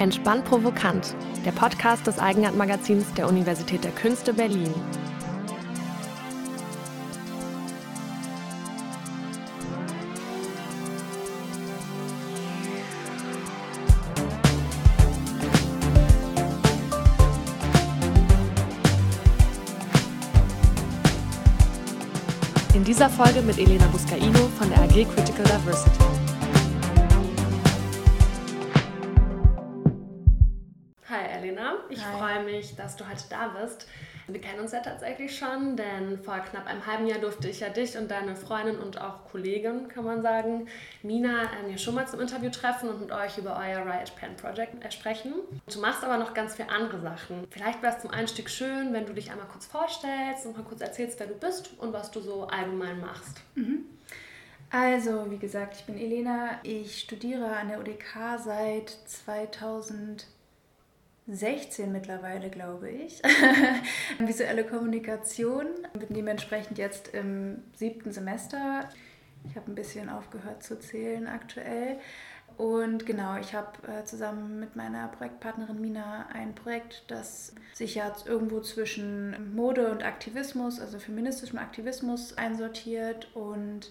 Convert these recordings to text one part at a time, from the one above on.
Entspannt Provokant, der Podcast des Eigenart-Magazins der Universität der Künste Berlin. In dieser Folge mit Elena Buscaino von der AG Critical Diversity. Freue mich, dass du heute da bist. Wir kennen uns ja tatsächlich schon, denn vor knapp einem halben Jahr durfte ich ja dich und deine Freundin und auch Kollegin, kann man sagen, Mina, ähm, schon mal zum Interview treffen und mit euch über euer Riot Pen Project äh, sprechen. Du machst aber noch ganz viele andere Sachen. Vielleicht wäre es zum Einstieg schön, wenn du dich einmal kurz vorstellst und mal kurz erzählst, wer du bist und was du so allgemein machst. Mhm. Also, wie gesagt, ich bin Elena. Ich studiere an der UDK seit 2000. 16 mittlerweile, glaube ich. Visuelle Kommunikation. Bin dementsprechend jetzt im siebten Semester. Ich habe ein bisschen aufgehört zu zählen aktuell. Und genau, ich habe äh, zusammen mit meiner Projektpartnerin Mina ein Projekt, das sich ja irgendwo zwischen Mode und Aktivismus, also feministischem Aktivismus einsortiert. Und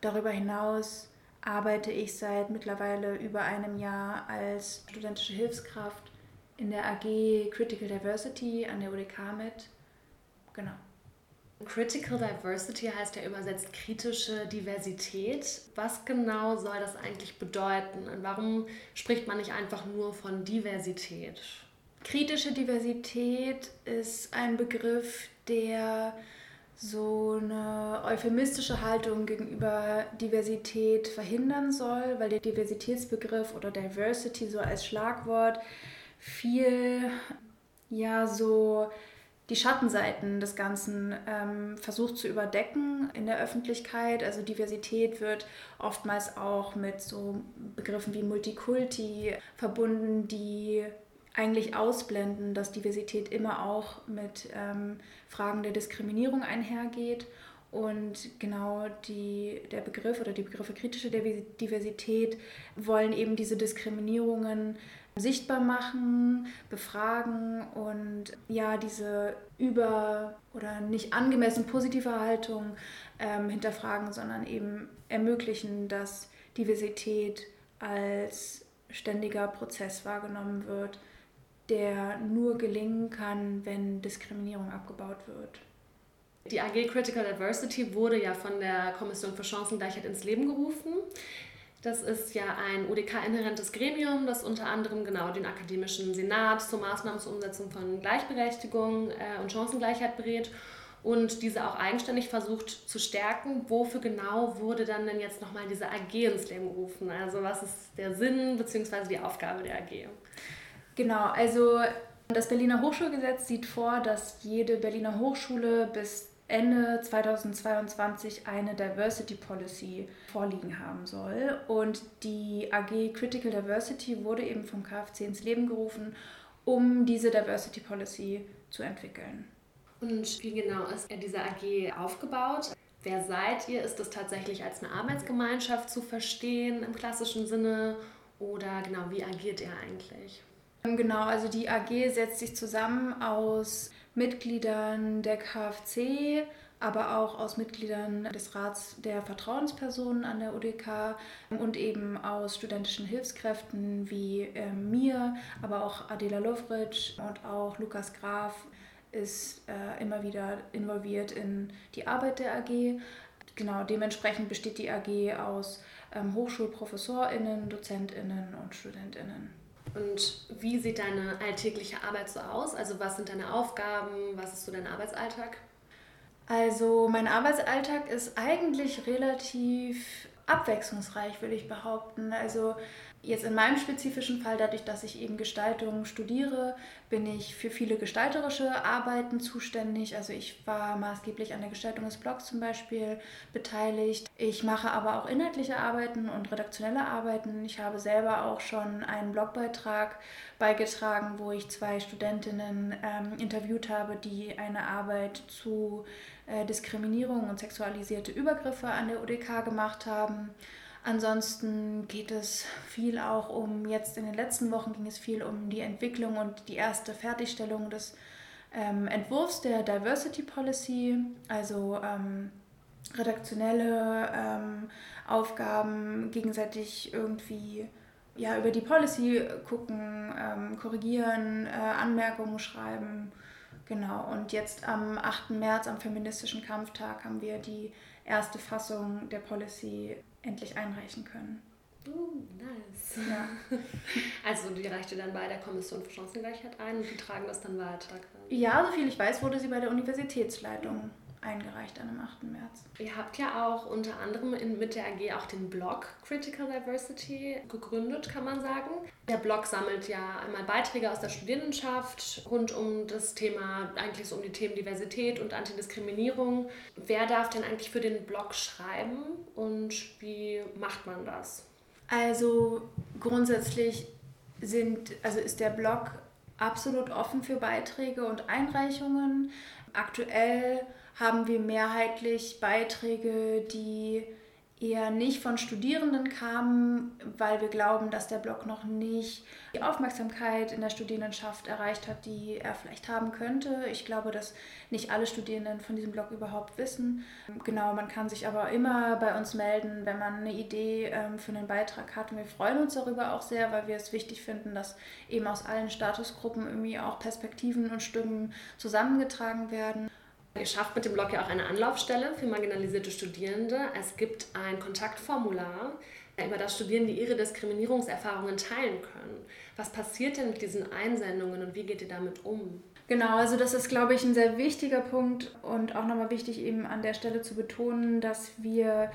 darüber hinaus arbeite ich seit mittlerweile über einem Jahr als studentische Hilfskraft in der AG Critical Diversity an der UDK mit. Genau. Critical Diversity heißt ja übersetzt kritische Diversität. Was genau soll das eigentlich bedeuten und warum spricht man nicht einfach nur von Diversität? Kritische Diversität ist ein Begriff, der so eine euphemistische Haltung gegenüber Diversität verhindern soll, weil der Diversitätsbegriff oder Diversity so als Schlagwort viel, ja, so die Schattenseiten des Ganzen ähm, versucht zu überdecken in der Öffentlichkeit. Also Diversität wird oftmals auch mit so Begriffen wie Multikulti verbunden, die eigentlich ausblenden, dass Diversität immer auch mit ähm, Fragen der Diskriminierung einhergeht. Und genau die, der Begriff oder die Begriffe kritische Diversität wollen eben diese Diskriminierungen sichtbar machen, befragen und ja, diese über- oder nicht angemessen positive Haltung ähm, hinterfragen, sondern eben ermöglichen, dass Diversität als ständiger Prozess wahrgenommen wird, der nur gelingen kann, wenn Diskriminierung abgebaut wird. Die AG Critical Diversity wurde ja von der Kommission für Chancengleichheit ins Leben gerufen. Das ist ja ein UDK-inhärentes Gremium, das unter anderem genau den akademischen Senat zur Maßnahmen zur Umsetzung von Gleichberechtigung äh, und Chancengleichheit berät und diese auch eigenständig versucht zu stärken. Wofür genau wurde dann denn jetzt nochmal diese AG ins Leben gerufen? Also was ist der Sinn bzw. die Aufgabe der AG? Genau, also das Berliner Hochschulgesetz sieht vor, dass jede Berliner Hochschule bis Ende 2022 eine Diversity Policy vorliegen haben soll. Und die AG Critical Diversity wurde eben vom KfC ins Leben gerufen, um diese Diversity Policy zu entwickeln. Und wie genau ist diese AG aufgebaut? Wer seid ihr? Ist das tatsächlich als eine Arbeitsgemeinschaft zu verstehen im klassischen Sinne? Oder genau, wie agiert ihr eigentlich? Genau, also die AG setzt sich zusammen aus Mitgliedern der KfC, aber auch aus Mitgliedern des Rats der Vertrauenspersonen an der UDK und eben aus studentischen Hilfskräften wie äh, mir, aber auch Adela Lovric und auch Lukas Graf ist äh, immer wieder involviert in die Arbeit der AG. Genau, dementsprechend besteht die AG aus ähm, HochschulprofessorInnen, DozentInnen und StudentInnen. Und wie sieht deine alltägliche Arbeit so aus? Also was sind deine Aufgaben? Was ist so dein Arbeitsalltag? Also mein Arbeitsalltag ist eigentlich relativ abwechslungsreich, würde ich behaupten. Also Jetzt in meinem spezifischen Fall, dadurch, dass ich eben Gestaltung studiere, bin ich für viele gestalterische Arbeiten zuständig. Also ich war maßgeblich an der Gestaltung des Blogs zum Beispiel beteiligt. Ich mache aber auch inhaltliche Arbeiten und redaktionelle Arbeiten. Ich habe selber auch schon einen Blogbeitrag beigetragen, wo ich zwei Studentinnen ähm, interviewt habe, die eine Arbeit zu äh, Diskriminierung und sexualisierte Übergriffe an der UDK gemacht haben. Ansonsten geht es viel auch um, jetzt in den letzten Wochen ging es viel um die Entwicklung und die erste Fertigstellung des ähm, Entwurfs der Diversity Policy, also ähm, redaktionelle ähm, Aufgaben gegenseitig irgendwie ja, über die Policy gucken, ähm, korrigieren, äh, Anmerkungen schreiben. Genau, und jetzt am 8. März, am Feministischen Kampftag, haben wir die erste Fassung der Policy endlich einreichen können. Oh, nice. Ja. Also die reichte dann bei der Kommission für Chancengleichheit ein und die tragen das dann weiter. Ja, soviel ich weiß, wurde sie bei der Universitätsleitung eingereicht an dem 8. März. Ihr habt ja auch unter anderem in, mit der AG auch den Blog Critical Diversity gegründet, kann man sagen. Der Blog sammelt ja einmal Beiträge aus der Studierendenschaft rund um das Thema, eigentlich so um die Themen Diversität und Antidiskriminierung. Wer darf denn eigentlich für den Blog schreiben und wie macht man das? Also grundsätzlich sind, also ist der Blog absolut offen für Beiträge und Einreichungen. Aktuell haben wir mehrheitlich Beiträge, die eher nicht von Studierenden kamen, weil wir glauben, dass der Blog noch nicht die Aufmerksamkeit in der Studierendenschaft erreicht hat, die er vielleicht haben könnte. Ich glaube, dass nicht alle Studierenden von diesem Blog überhaupt wissen. Genau, man kann sich aber immer bei uns melden, wenn man eine Idee ähm, für einen Beitrag hat. Und wir freuen uns darüber auch sehr, weil wir es wichtig finden, dass eben aus allen Statusgruppen irgendwie auch Perspektiven und Stimmen zusammengetragen werden. Ihr schafft mit dem Blog ja auch eine Anlaufstelle für marginalisierte Studierende. Es gibt ein Kontaktformular, über das Studierende ihre Diskriminierungserfahrungen teilen können. Was passiert denn mit diesen Einsendungen und wie geht ihr damit um? Genau, also das ist, glaube ich, ein sehr wichtiger Punkt und auch nochmal wichtig eben an der Stelle zu betonen, dass wir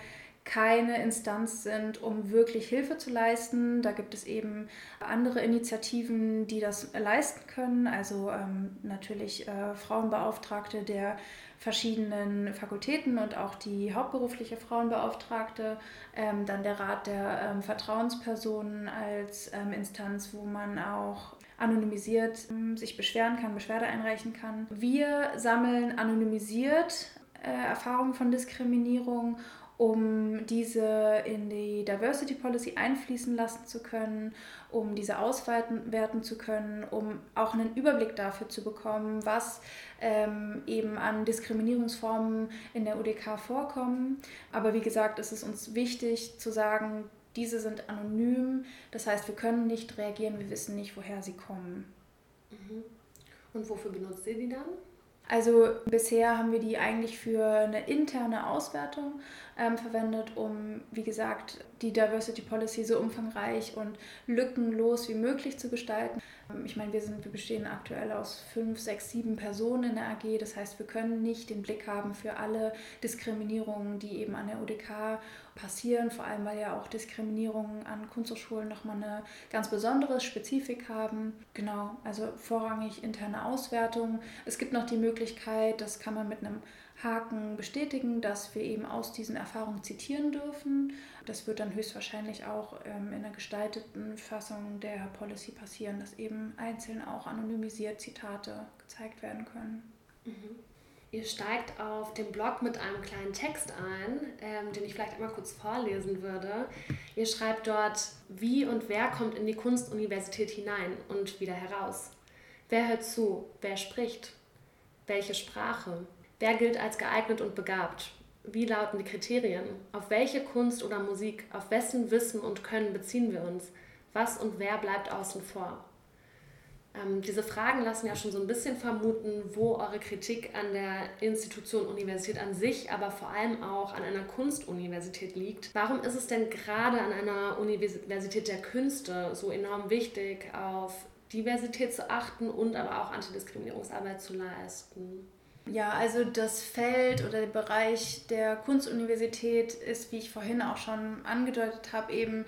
keine Instanz sind, um wirklich Hilfe zu leisten. Da gibt es eben andere Initiativen, die das leisten können. Also ähm, natürlich äh, Frauenbeauftragte der verschiedenen Fakultäten und auch die hauptberufliche Frauenbeauftragte. Ähm, dann der Rat der ähm, Vertrauenspersonen als ähm, Instanz, wo man auch anonymisiert ähm, sich beschweren kann, Beschwerde einreichen kann. Wir sammeln anonymisiert äh, Erfahrungen von Diskriminierung um diese in die Diversity Policy einfließen lassen zu können, um diese auswerten zu können, um auch einen Überblick dafür zu bekommen, was ähm, eben an Diskriminierungsformen in der UDK vorkommen. Aber wie gesagt, ist es uns wichtig zu sagen, diese sind anonym, das heißt, wir können nicht reagieren, wir wissen nicht, woher sie kommen. Mhm. Und wofür benutzt ihr die dann? Also bisher haben wir die eigentlich für eine interne Auswertung ähm, verwendet, um, wie gesagt, die Diversity Policy so umfangreich und lückenlos wie möglich zu gestalten. Ähm, ich meine, wir, sind, wir bestehen aktuell aus fünf, sechs, sieben Personen in der AG. Das heißt, wir können nicht den Blick haben für alle Diskriminierungen, die eben an der UDK passieren, vor allem weil ja auch Diskriminierungen an Kunsthochschulen nochmal eine ganz besondere Spezifik haben. Genau, also vorrangig interne Auswertung. Es gibt noch die Möglichkeit, das kann man mit einem Haken bestätigen, dass wir eben aus diesen Erfahrungen zitieren dürfen. Das wird dann höchstwahrscheinlich auch ähm, in der gestalteten Fassung der Policy passieren, dass eben einzeln auch anonymisiert Zitate gezeigt werden können. Mhm. Ihr steigt auf dem Blog mit einem kleinen Text ein, ähm, den ich vielleicht einmal kurz vorlesen würde. Ihr schreibt dort, wie und wer kommt in die Kunstuniversität hinein und wieder heraus? Wer hört zu? Wer spricht? Welche Sprache? Wer gilt als geeignet und begabt? Wie lauten die Kriterien? Auf welche Kunst oder Musik, auf wessen Wissen und Können beziehen wir uns? Was und wer bleibt außen vor? Ähm, diese Fragen lassen ja schon so ein bisschen vermuten, wo eure Kritik an der Institution Universität an sich, aber vor allem auch an einer Kunstuniversität liegt. Warum ist es denn gerade an einer Universität der Künste so enorm wichtig, auf Diversität zu achten und aber auch Antidiskriminierungsarbeit zu leisten? Ja, also das Feld oder der Bereich der Kunstuniversität ist, wie ich vorhin auch schon angedeutet habe, eben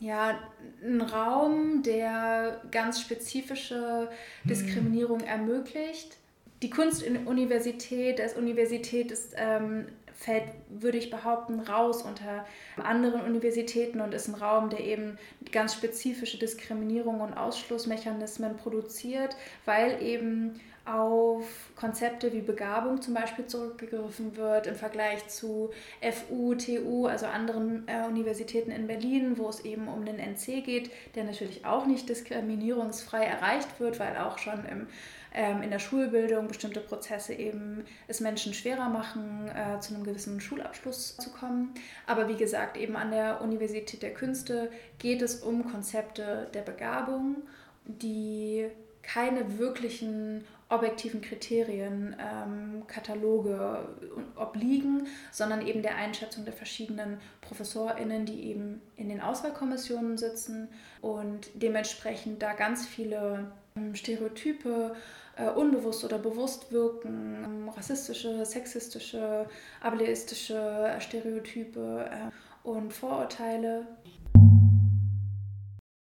ja, ein Raum, der ganz spezifische Diskriminierung ermöglicht. Die Kunstuniversität als Universität ist, ähm, fällt, würde ich behaupten, raus unter anderen Universitäten und ist ein Raum, der eben ganz spezifische Diskriminierung und Ausschlussmechanismen produziert, weil eben auf Konzepte wie Begabung zum Beispiel zurückgegriffen wird im Vergleich zu FU, TU, also anderen äh, Universitäten in Berlin, wo es eben um den NC geht, der natürlich auch nicht diskriminierungsfrei erreicht wird, weil auch schon im, ähm, in der Schulbildung bestimmte Prozesse eben es Menschen schwerer machen, äh, zu einem gewissen Schulabschluss zu kommen. Aber wie gesagt, eben an der Universität der Künste geht es um Konzepte der Begabung, die keine wirklichen objektiven Kriterien, ähm, Kataloge obliegen, sondern eben der Einschätzung der verschiedenen ProfessorInnen, die eben in den Auswahlkommissionen sitzen und dementsprechend da ganz viele Stereotype äh, unbewusst oder bewusst wirken, ähm, rassistische, sexistische, ableistische Stereotype äh, und Vorurteile.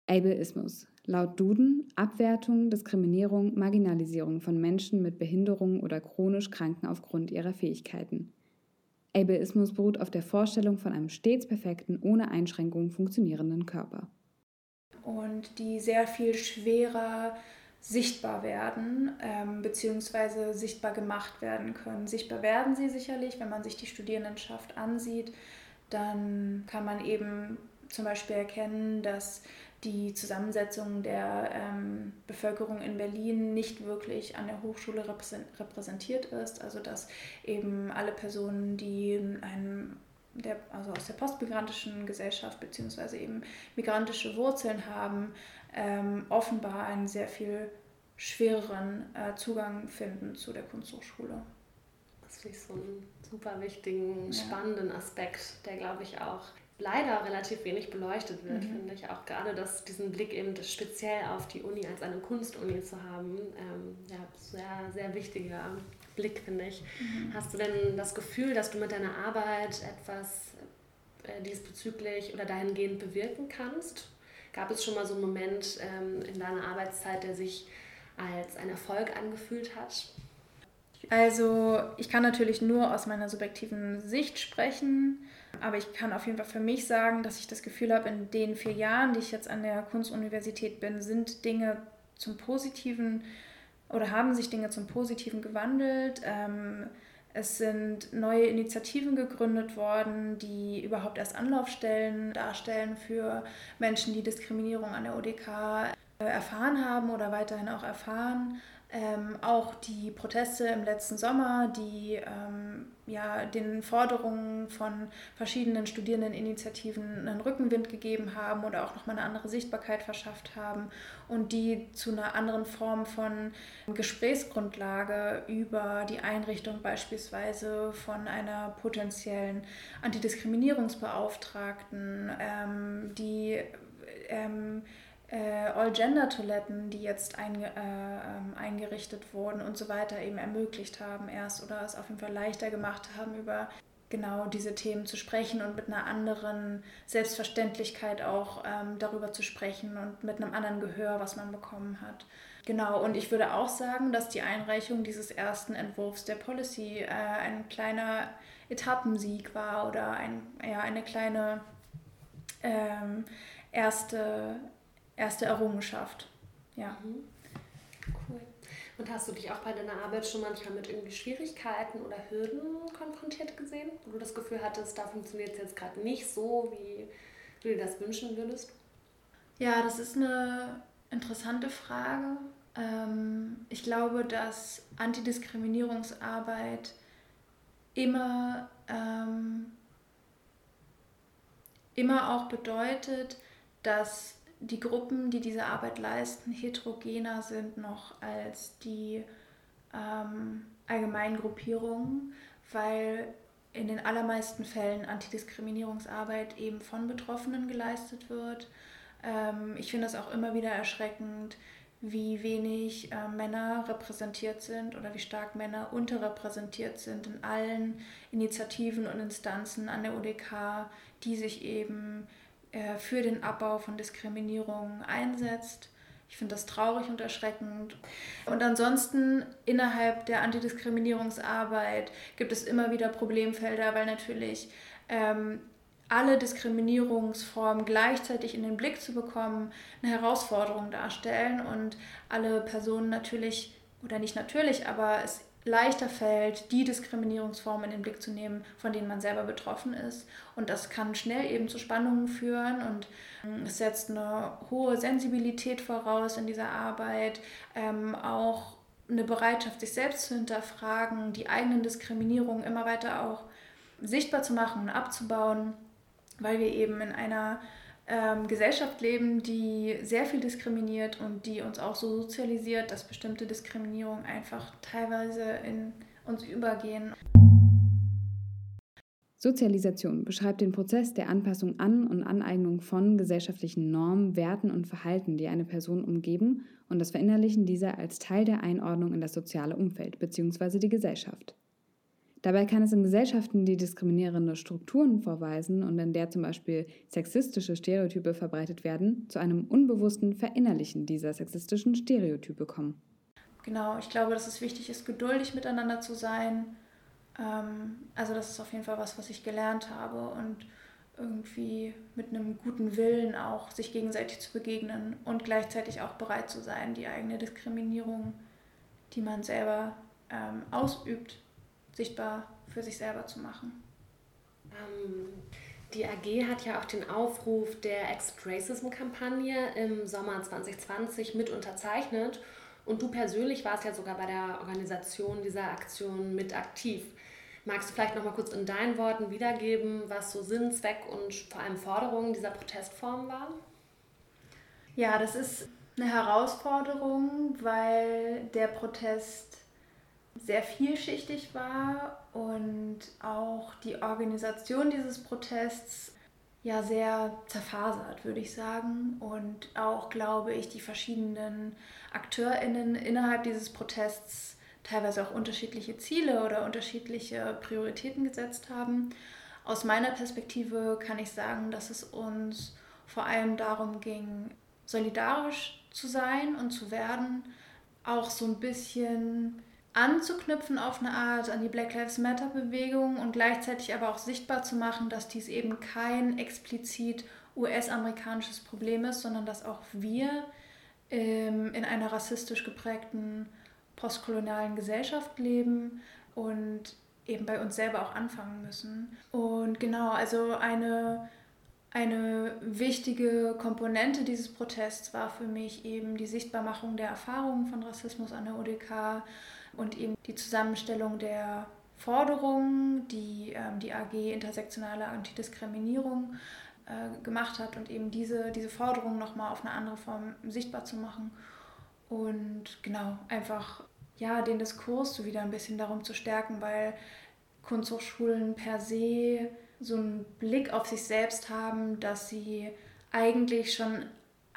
Ableismus Laut Duden Abwertung, Diskriminierung, Marginalisierung von Menschen mit Behinderungen oder chronisch Kranken aufgrund ihrer Fähigkeiten. Ableismus beruht auf der Vorstellung von einem stets perfekten, ohne Einschränkungen funktionierenden Körper. Und die sehr viel schwerer sichtbar werden, ähm, beziehungsweise sichtbar gemacht werden können. Sichtbar werden sie sicherlich, wenn man sich die Studierendenschaft ansieht, dann kann man eben zum Beispiel erkennen, dass die Zusammensetzung der ähm, Bevölkerung in Berlin nicht wirklich an der Hochschule repräsentiert ist. Also dass eben alle Personen, die einen, der, also aus der postmigrantischen Gesellschaft bzw. eben migrantische Wurzeln haben, ähm, offenbar einen sehr viel schwereren äh, Zugang finden zu der Kunsthochschule. Das finde ich so einen super wichtigen, spannenden Aspekt, der glaube ich auch leider relativ wenig beleuchtet wird, mhm. finde ich. Auch gerade dass diesen Blick eben speziell auf die Uni als eine Kunstuni zu haben, ähm, ja, sehr, sehr wichtiger Blick, finde ich. Mhm. Hast du denn das Gefühl, dass du mit deiner Arbeit etwas äh, diesbezüglich oder dahingehend bewirken kannst? Gab es schon mal so einen Moment ähm, in deiner Arbeitszeit, der sich als ein Erfolg angefühlt hat? Also ich kann natürlich nur aus meiner subjektiven Sicht sprechen. Aber ich kann auf jeden Fall für mich sagen, dass ich das Gefühl habe, in den vier Jahren, die ich jetzt an der Kunstuniversität bin, sind Dinge zum Positiven oder haben sich Dinge zum Positiven gewandelt. Ähm, es sind neue Initiativen gegründet worden, die überhaupt erst Anlaufstellen darstellen für Menschen, die Diskriminierung an der ODK äh, erfahren haben oder weiterhin auch erfahren. Ähm, auch die Proteste im letzten Sommer, die ähm, ja, den Forderungen von verschiedenen Studierendeninitiativen einen Rückenwind gegeben haben oder auch nochmal eine andere Sichtbarkeit verschafft haben und die zu einer anderen Form von Gesprächsgrundlage über die Einrichtung beispielsweise von einer potenziellen Antidiskriminierungsbeauftragten, ähm, die ähm, äh, All-Gender-Toiletten, die jetzt ein, äh, ähm, eingerichtet wurden und so weiter, eben ermöglicht haben erst oder es auf jeden Fall leichter gemacht haben, über genau diese Themen zu sprechen und mit einer anderen Selbstverständlichkeit auch ähm, darüber zu sprechen und mit einem anderen Gehör, was man bekommen hat. Genau, und ich würde auch sagen, dass die Einreichung dieses ersten Entwurfs der Policy äh, ein kleiner Etappensieg war oder ein, ja, eine kleine ähm, erste erste Errungenschaft. Ja. Mhm. Cool. Und hast du dich auch bei deiner Arbeit schon manchmal mit irgendwie Schwierigkeiten oder Hürden konfrontiert gesehen, wo du das Gefühl hattest, da funktioniert es jetzt gerade nicht so, wie du dir das wünschen würdest? Ja, das ist eine interessante Frage. Ähm, ich glaube, dass Antidiskriminierungsarbeit immer, ähm, immer auch bedeutet, dass die Gruppen, die diese Arbeit leisten, heterogener sind noch als die ähm, allgemeinen Gruppierungen, weil in den allermeisten Fällen Antidiskriminierungsarbeit eben von Betroffenen geleistet wird. Ähm, ich finde es auch immer wieder erschreckend, wie wenig äh, Männer repräsentiert sind oder wie stark Männer unterrepräsentiert sind in allen Initiativen und Instanzen an der UDK, die sich eben äh, für den Abbau von Diskriminierung einsetzt. Ich finde das traurig und erschreckend. Und ansonsten innerhalb der Antidiskriminierungsarbeit gibt es immer wieder Problemfelder, weil natürlich ähm, alle Diskriminierungsformen gleichzeitig in den Blick zu bekommen, eine Herausforderung darstellen und alle Personen natürlich oder nicht natürlich, aber es leichter fällt, die Diskriminierungsformen in den Blick zu nehmen, von denen man selber betroffen ist. Und das kann schnell eben zu Spannungen führen und ähm, es setzt eine hohe Sensibilität voraus in dieser Arbeit, ähm, auch eine Bereitschaft, sich selbst zu hinterfragen, die eigenen Diskriminierungen immer weiter auch sichtbar zu machen und abzubauen, weil wir eben in einer ähm, Gesellschaft leben, die sehr viel diskriminiert und die uns auch so sozialisiert, dass bestimmte Diskriminierungen einfach teilweise in uns übergehen. Sozialisation beschreibt den Prozess der Anpassung an und Aneignung von gesellschaftlichen Normen, Werten und Verhalten, die eine Person umgeben und das Verinnerlichen dieser als Teil der Einordnung in das soziale Umfeld bzw. die Gesellschaft. Dabei kann es in Gesellschaften, die diskriminierende Strukturen vorweisen und in der zum Beispiel sexistische Stereotype verbreitet werden, zu einem unbewussten Verinnerlichen dieser sexistischen Stereotype kommen. Genau, ich glaube, dass es wichtig ist, geduldig miteinander zu sein. Ähm, also das ist auf jeden Fall was, was ich gelernt habe und irgendwie mit einem guten Willen auch sich gegenseitig zu begegnen und gleichzeitig auch bereit zu sein, die eigene Diskriminierung, die man selber ähm, ausübt, sichtbar für sich selber zu machen. Ähm, die AG hat ja auch den Aufruf der Ex-Racism-Kampagne im Sommer 2020 mit unterzeichnet. Und du persönlich warst ja sogar bei der Organisation dieser Aktion mit aktiv. Magst du vielleicht noch mal kurz in deinen Worten wiedergeben, was so Sinn, Zweck und vor allem Forderungen dieser Protestform waren? Ja, das ist eine Herausforderung, weil der Protest sehr vielschichtig war und auch die Organisation dieses Protests ja sehr zerfasert, würde ich sagen. Und auch, glaube ich, die verschiedenen AkteurInnen innerhalb dieses Protests teilweise auch unterschiedliche Ziele oder unterschiedliche Prioritäten gesetzt haben. Aus meiner Perspektive kann ich sagen, dass es uns vor allem darum ging, solidarisch zu sein und zu werden, auch so ein bisschen anzuknüpfen auf eine Art an die Black Lives Matter Bewegung und gleichzeitig aber auch sichtbar zu machen, dass dies eben kein explizit US-amerikanisches Problem ist, sondern dass auch wir ähm, in einer rassistisch geprägten postkolonialen Gesellschaft leben und eben bei uns selber auch anfangen müssen. Und genau, also eine, eine wichtige Komponente dieses Protests war für mich eben die Sichtbarmachung der Erfahrungen von Rassismus an der ODK und eben die Zusammenstellung der Forderungen, die ähm, die AG Intersektionale Antidiskriminierung äh, gemacht hat und eben diese, diese Forderungen nochmal auf eine andere Form sichtbar zu machen. Und genau, einfach ja, den Diskurs so wieder ein bisschen darum zu stärken, weil Kunsthochschulen per se so einen Blick auf sich selbst haben, dass sie eigentlich schon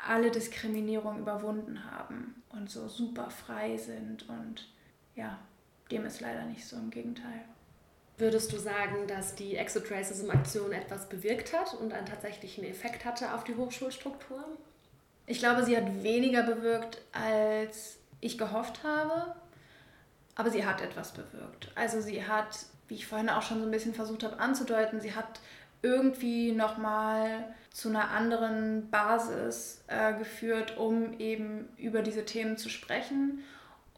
alle Diskriminierung überwunden haben und so super frei sind und ja, dem ist leider nicht so, im Gegenteil. Würdest du sagen, dass die Exit Racism Aktion etwas bewirkt hat und einen tatsächlichen Effekt hatte auf die Hochschulstruktur? Ich glaube, sie hat weniger bewirkt, als ich gehofft habe, aber sie hat etwas bewirkt. Also sie hat, wie ich vorhin auch schon so ein bisschen versucht habe anzudeuten, sie hat irgendwie nochmal zu einer anderen Basis äh, geführt, um eben über diese Themen zu sprechen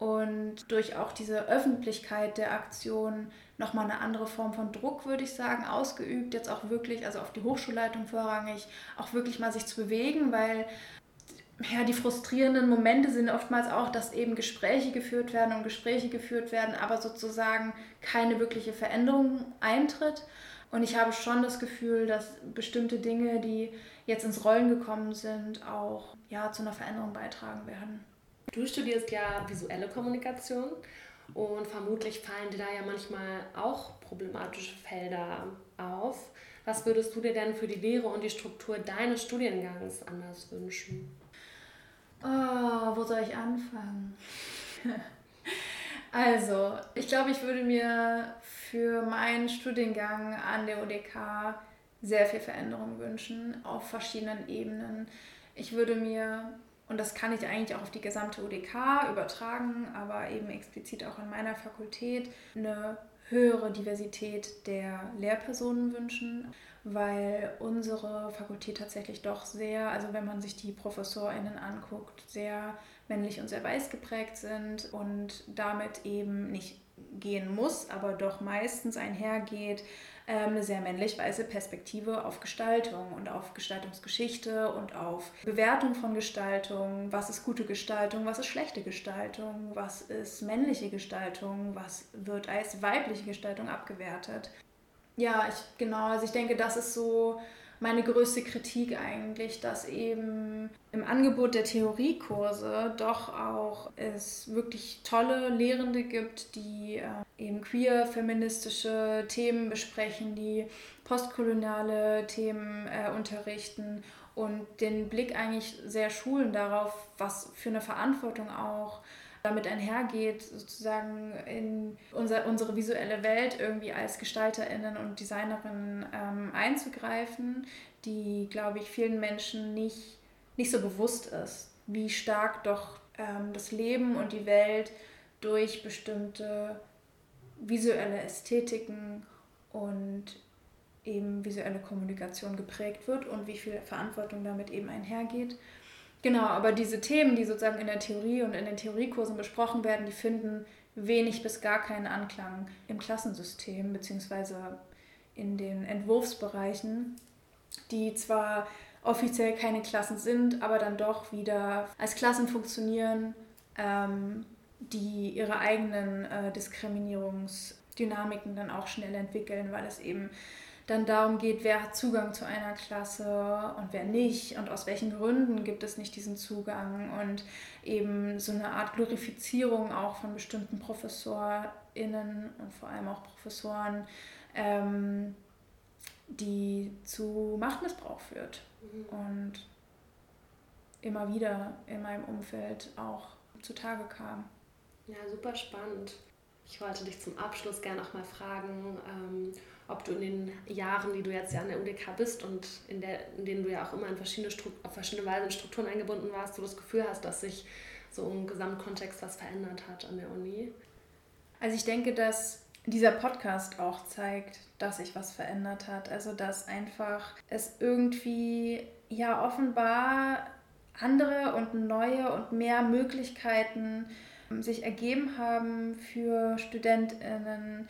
und durch auch diese Öffentlichkeit der Aktion nochmal eine andere Form von Druck, würde ich sagen, ausgeübt, jetzt auch wirklich, also auf die Hochschulleitung vorrangig, auch wirklich mal sich zu bewegen, weil ja, die frustrierenden Momente sind oftmals auch, dass eben Gespräche geführt werden und Gespräche geführt werden, aber sozusagen keine wirkliche Veränderung eintritt. Und ich habe schon das Gefühl, dass bestimmte Dinge, die jetzt ins Rollen gekommen sind, auch ja, zu einer Veränderung beitragen werden. Du studierst ja visuelle Kommunikation und vermutlich fallen dir da ja manchmal auch problematische Felder auf. Was würdest du dir denn für die Lehre und die Struktur deines Studiengangs anders wünschen? Oh, wo soll ich anfangen? also, ich glaube, ich würde mir für meinen Studiengang an der ODK sehr viel Veränderung wünschen auf verschiedenen Ebenen. Ich würde mir und das kann ich eigentlich auch auf die gesamte UDK übertragen, aber eben explizit auch in meiner Fakultät eine höhere Diversität der Lehrpersonen wünschen, weil unsere Fakultät tatsächlich doch sehr, also wenn man sich die ProfessorInnen anguckt, sehr männlich und sehr weiß geprägt sind und damit eben nicht gehen muss, aber doch meistens einhergeht, eine sehr männlich-weiße Perspektive auf Gestaltung und auf Gestaltungsgeschichte und auf Bewertung von Gestaltung. Was ist gute Gestaltung, was ist schlechte Gestaltung, was ist männliche Gestaltung, was wird als weibliche Gestaltung abgewertet. Ja, ich, genau, also ich denke, das ist so meine größte Kritik eigentlich, dass eben im Angebot der Theoriekurse doch auch es wirklich tolle Lehrende gibt, die äh, eben queer feministische Themen besprechen, die postkoloniale Themen äh, unterrichten und den Blick eigentlich sehr schulen darauf, was für eine Verantwortung auch damit einhergeht, sozusagen in unser, unsere visuelle Welt irgendwie als GestalterInnen und Designerinnen ähm, einzugreifen, die, glaube ich, vielen Menschen nicht, nicht so bewusst ist, wie stark doch ähm, das Leben und die Welt durch bestimmte visuelle Ästhetiken und eben visuelle Kommunikation geprägt wird und wie viel Verantwortung damit eben einhergeht. Genau, aber diese Themen, die sozusagen in der Theorie und in den Theoriekursen besprochen werden, die finden wenig bis gar keinen Anklang im Klassensystem beziehungsweise in den Entwurfsbereichen, die zwar offiziell keine Klassen sind, aber dann doch wieder als Klassen funktionieren, ähm, die ihre eigenen äh, Diskriminierungsdynamiken dann auch schnell entwickeln, weil es eben dann darum geht, wer hat Zugang zu einer Klasse und wer nicht und aus welchen Gründen gibt es nicht diesen Zugang und eben so eine Art Glorifizierung auch von bestimmten ProfessorInnen und vor allem auch Professoren, ähm, die zu Machtmissbrauch führt mhm. und immer wieder in meinem Umfeld auch zutage kam. Ja, super spannend. Ich wollte dich zum Abschluss gerne auch mal fragen, ähm, ob du in den Jahren, die du jetzt ja an der UDK bist und in, der, in denen du ja auch immer in verschiedene auf verschiedene Weise in Strukturen eingebunden warst, du das Gefühl hast, dass sich so im Gesamtkontext was verändert hat an der Uni? Also ich denke, dass dieser Podcast auch zeigt, dass sich was verändert hat. Also dass einfach es irgendwie ja offenbar andere und neue und mehr Möglichkeiten sich ergeben haben für Studentinnen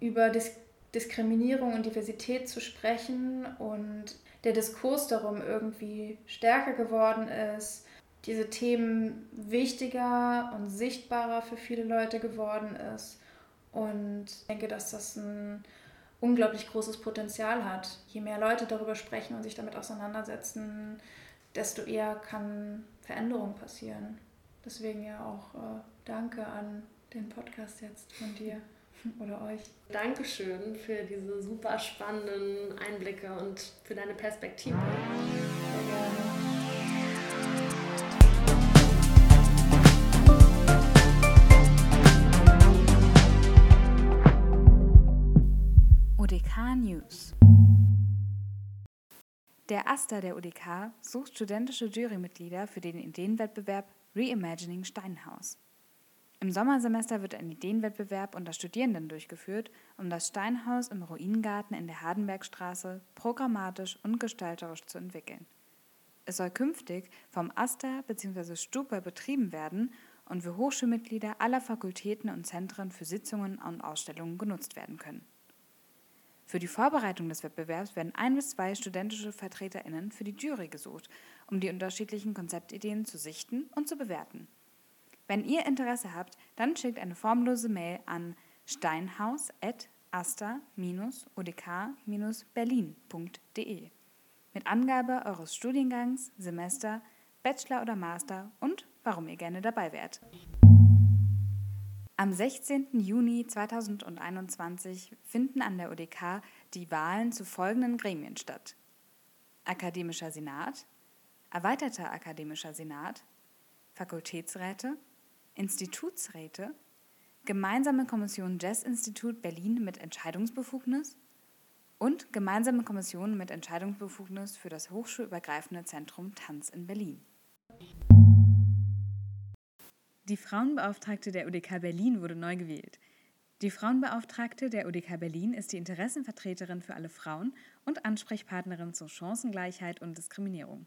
über Dis Diskriminierung und Diversität zu sprechen und der Diskurs darum irgendwie stärker geworden ist, diese Themen wichtiger und sichtbarer für viele Leute geworden ist. Und ich denke, dass das ein unglaublich großes Potenzial hat. Je mehr Leute darüber sprechen und sich damit auseinandersetzen, desto eher kann Veränderung passieren. Deswegen ja auch äh, danke an den Podcast jetzt von dir oder euch. Dankeschön für diese super spannenden Einblicke und für deine Perspektive. Sehr gerne. UDK News. Der AStA der UDK sucht studentische Jurymitglieder für den Ideenwettbewerb Reimagining Steinhaus. Im Sommersemester wird ein Ideenwettbewerb unter Studierenden durchgeführt, um das Steinhaus im Ruinengarten in der Hardenbergstraße programmatisch und gestalterisch zu entwickeln. Es soll künftig vom AStA bzw. Stupa betrieben werden und für Hochschulmitglieder aller Fakultäten und Zentren für Sitzungen und Ausstellungen genutzt werden können. Für die Vorbereitung des Wettbewerbs werden ein bis zwei studentische VertreterInnen für die Jury gesucht, um die unterschiedlichen Konzeptideen zu sichten und zu bewerten. Wenn ihr Interesse habt, dann schickt eine formlose Mail an steinhaus.asta-odk-berlin.de mit Angabe eures Studiengangs, Semester, Bachelor oder Master und warum ihr gerne dabei wärt. Am 16. Juni 2021 finden an der UDK die Wahlen zu folgenden Gremien statt. Akademischer Senat, Erweiterter Akademischer Senat, Fakultätsräte, Institutsräte, Gemeinsame Kommission Jazz-Institut Berlin mit Entscheidungsbefugnis und Gemeinsame Kommission mit Entscheidungsbefugnis für das hochschulübergreifende Zentrum Tanz in Berlin. Die Frauenbeauftragte der UDK Berlin wurde neu gewählt. Die Frauenbeauftragte der UDK Berlin ist die Interessenvertreterin für alle Frauen und Ansprechpartnerin zur Chancengleichheit und Diskriminierung.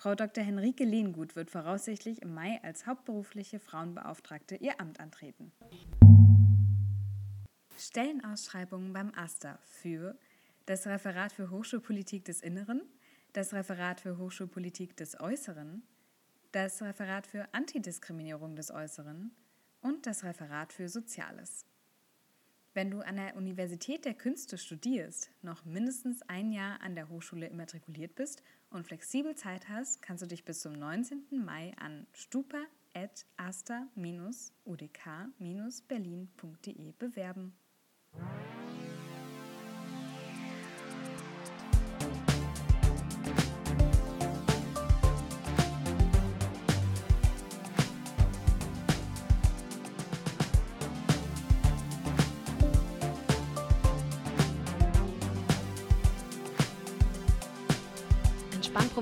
Frau Dr. Henrike Lehngut wird voraussichtlich im Mai als hauptberufliche Frauenbeauftragte ihr Amt antreten. Stellenausschreibungen beim AStA für das Referat für Hochschulpolitik des Inneren, das Referat für Hochschulpolitik des Äußeren, das Referat für Antidiskriminierung des Äußeren und das Referat für Soziales. Wenn du an der Universität der Künste studierst, noch mindestens ein Jahr an der Hochschule immatrikuliert bist und flexibel Zeit hast, kannst du dich bis zum 19. Mai an stupa.asta-udk-berlin.de bewerben.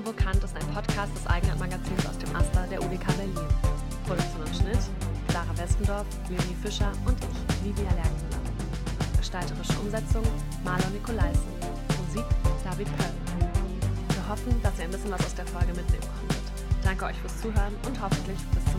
Provokant ist ein Podcast des eigenen Magazins aus dem Aster der UDK Berlin. Produktion und Schnitt Clara Westendorf, Leonie Fischer und ich, Livia Lergenmüller. Gestalterische Umsetzung Marlon Nikolaisen. Musik David Pöll. Wir hoffen, dass ihr ein bisschen was aus der Folge mitnehmen konntet. Danke euch fürs Zuhören und hoffentlich bis